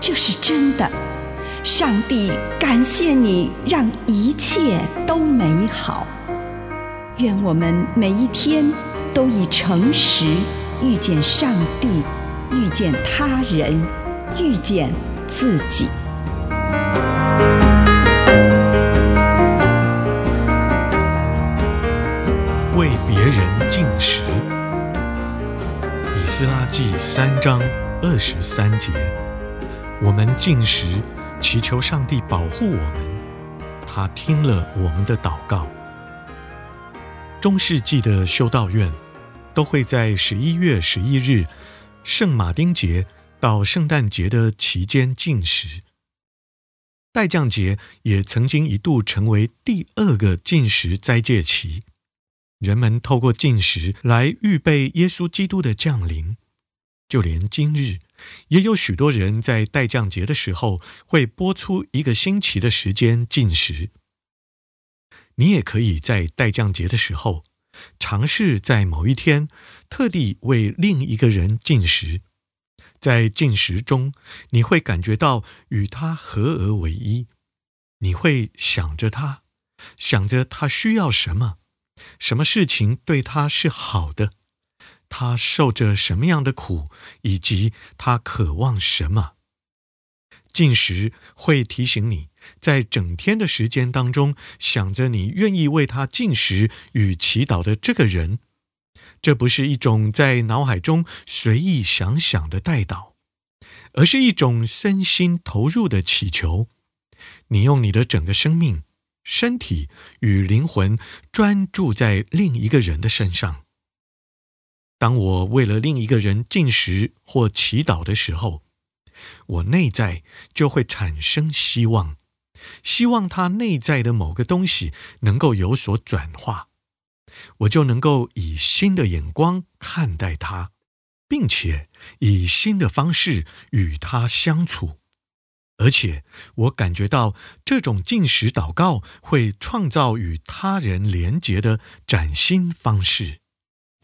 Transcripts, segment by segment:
这是真的，上帝感谢你，让一切都美好。愿我们每一天都以诚实遇见上帝，遇见他人，遇见自己。为别人进食，以斯拉记三章二十三节。我们禁食，祈求上帝保护我们。他听了我们的祷告。中世纪的修道院都会在十一月十一日，圣马丁节到圣诞节的期间禁食。待降节也曾经一度成为第二个禁食斋戒期，人们透过禁食来预备耶稣基督的降临。就连今日，也有许多人在待降节的时候会拨出一个星期的时间进食。你也可以在待降节的时候尝试在某一天特地为另一个人进食。在进食中，你会感觉到与他合而为一，你会想着他，想着他需要什么，什么事情对他是好的。他受着什么样的苦，以及他渴望什么？进食会提醒你，在整天的时间当中，想着你愿意为他进食与祈祷的这个人。这不是一种在脑海中随意想想的代祷，而是一种身心投入的祈求。你用你的整个生命、身体与灵魂专注在另一个人的身上。当我为了另一个人进食或祈祷的时候，我内在就会产生希望，希望他内在的某个东西能够有所转化，我就能够以新的眼光看待他，并且以新的方式与他相处，而且我感觉到这种进食祷告会创造与他人连结的崭新方式。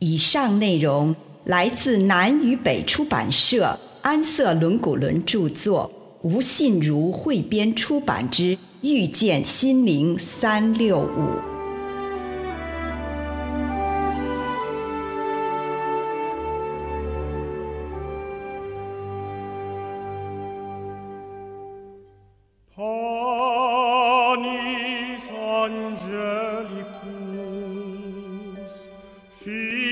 以上内容来自南与北出版社安瑟伦古伦著作，吴信如汇编出版之《遇见心灵三六五》。Feel.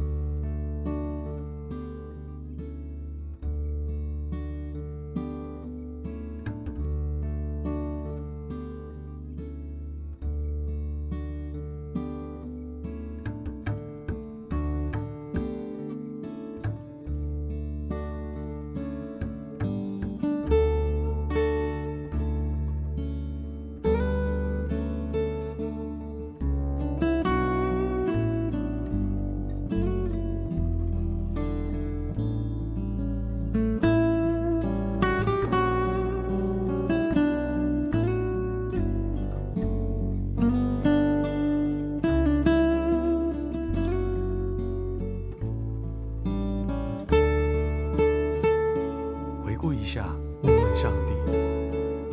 下，问问上帝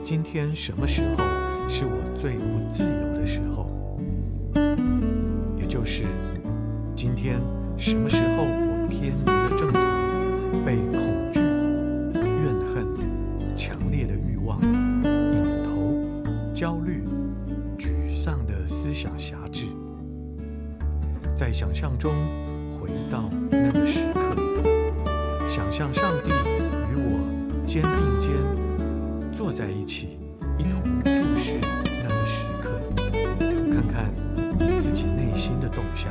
今天什么时候是我最不自由的时候？也就是今天什么时候我偏离了正途，被恐惧、怨恨、强烈的欲望、瘾头、焦虑、沮丧的思想辖制，在想象中回到那个时刻，想象上帝肩并肩。坐在一起，一同注视那个时刻，看看你自己内心的动向。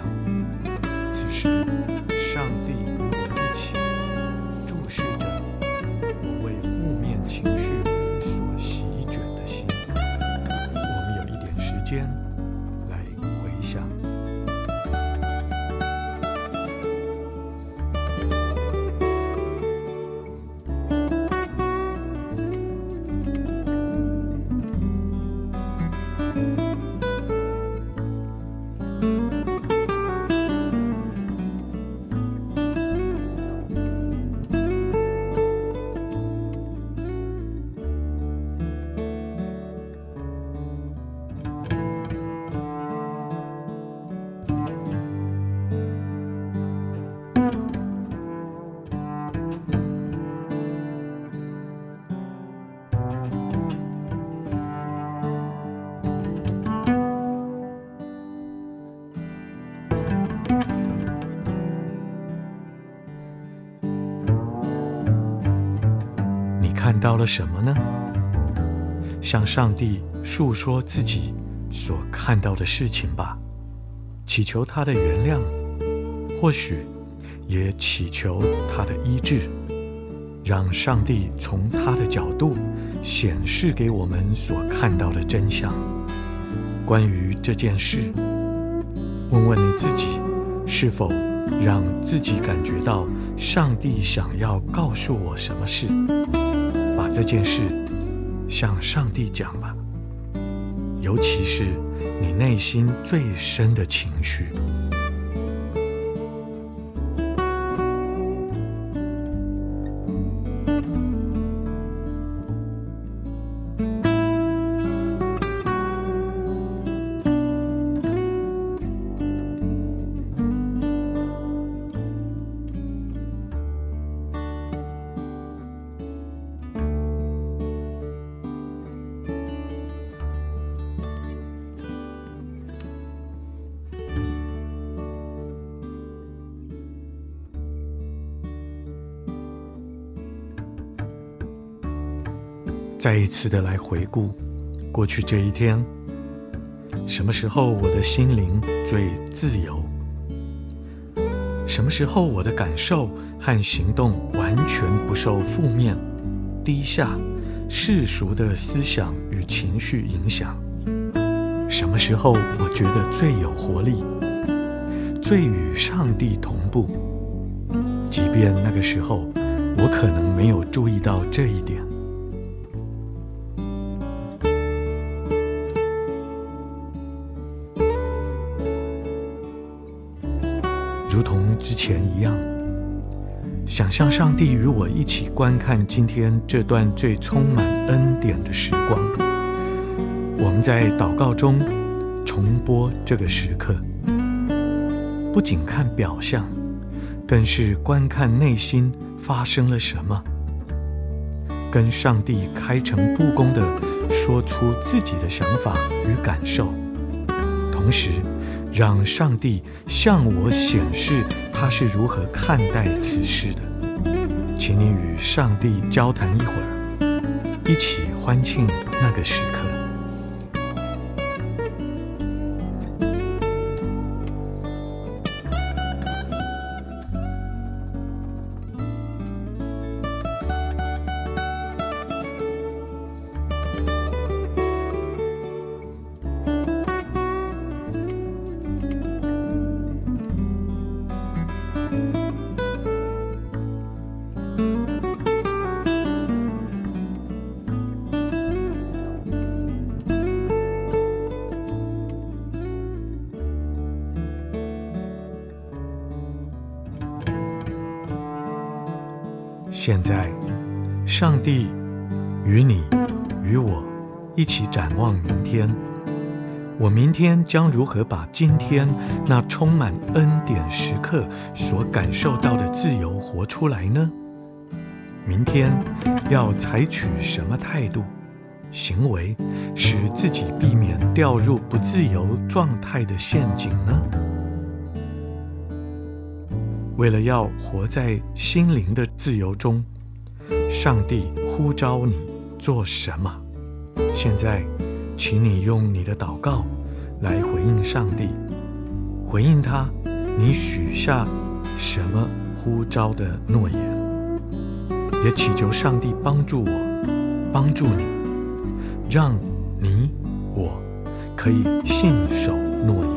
了什么呢？向上帝诉说自己所看到的事情吧，祈求他的原谅，或许也祈求他的医治，让上帝从他的角度显示给我们所看到的真相。关于这件事，问问你自己，是否让自己感觉到上帝想要告诉我什么事？这件事向上帝讲吧，尤其是你内心最深的情绪。再一次的来回顾过去这一天，什么时候我的心灵最自由？什么时候我的感受和行动完全不受负面、低下、世俗的思想与情绪影响？什么时候我觉得最有活力，最与上帝同步？即便那个时候，我可能没有注意到这一点。前一样，想象上帝与我一起观看今天这段最充满恩典的时光。我们在祷告中重播这个时刻，不仅看表象，更是观看内心发生了什么，跟上帝开诚布公地说出自己的想法与感受，同时，让上帝向我显示他是如何看待此事的，请你与上帝交谈一会儿，一起欢庆那个时刻。现在，上帝与你与我一起展望明天。我明天将如何把今天那充满恩典时刻所感受到的自由活出来呢？明天要采取什么态度、行为，使自己避免掉入不自由状态的陷阱呢？为了要活在心灵的自由中，上帝呼召你做什么？现在，请你用你的祷告来回应上帝，回应他，你许下什么呼召的诺言，也祈求上帝帮助我，帮助你，让你我可以信守诺言。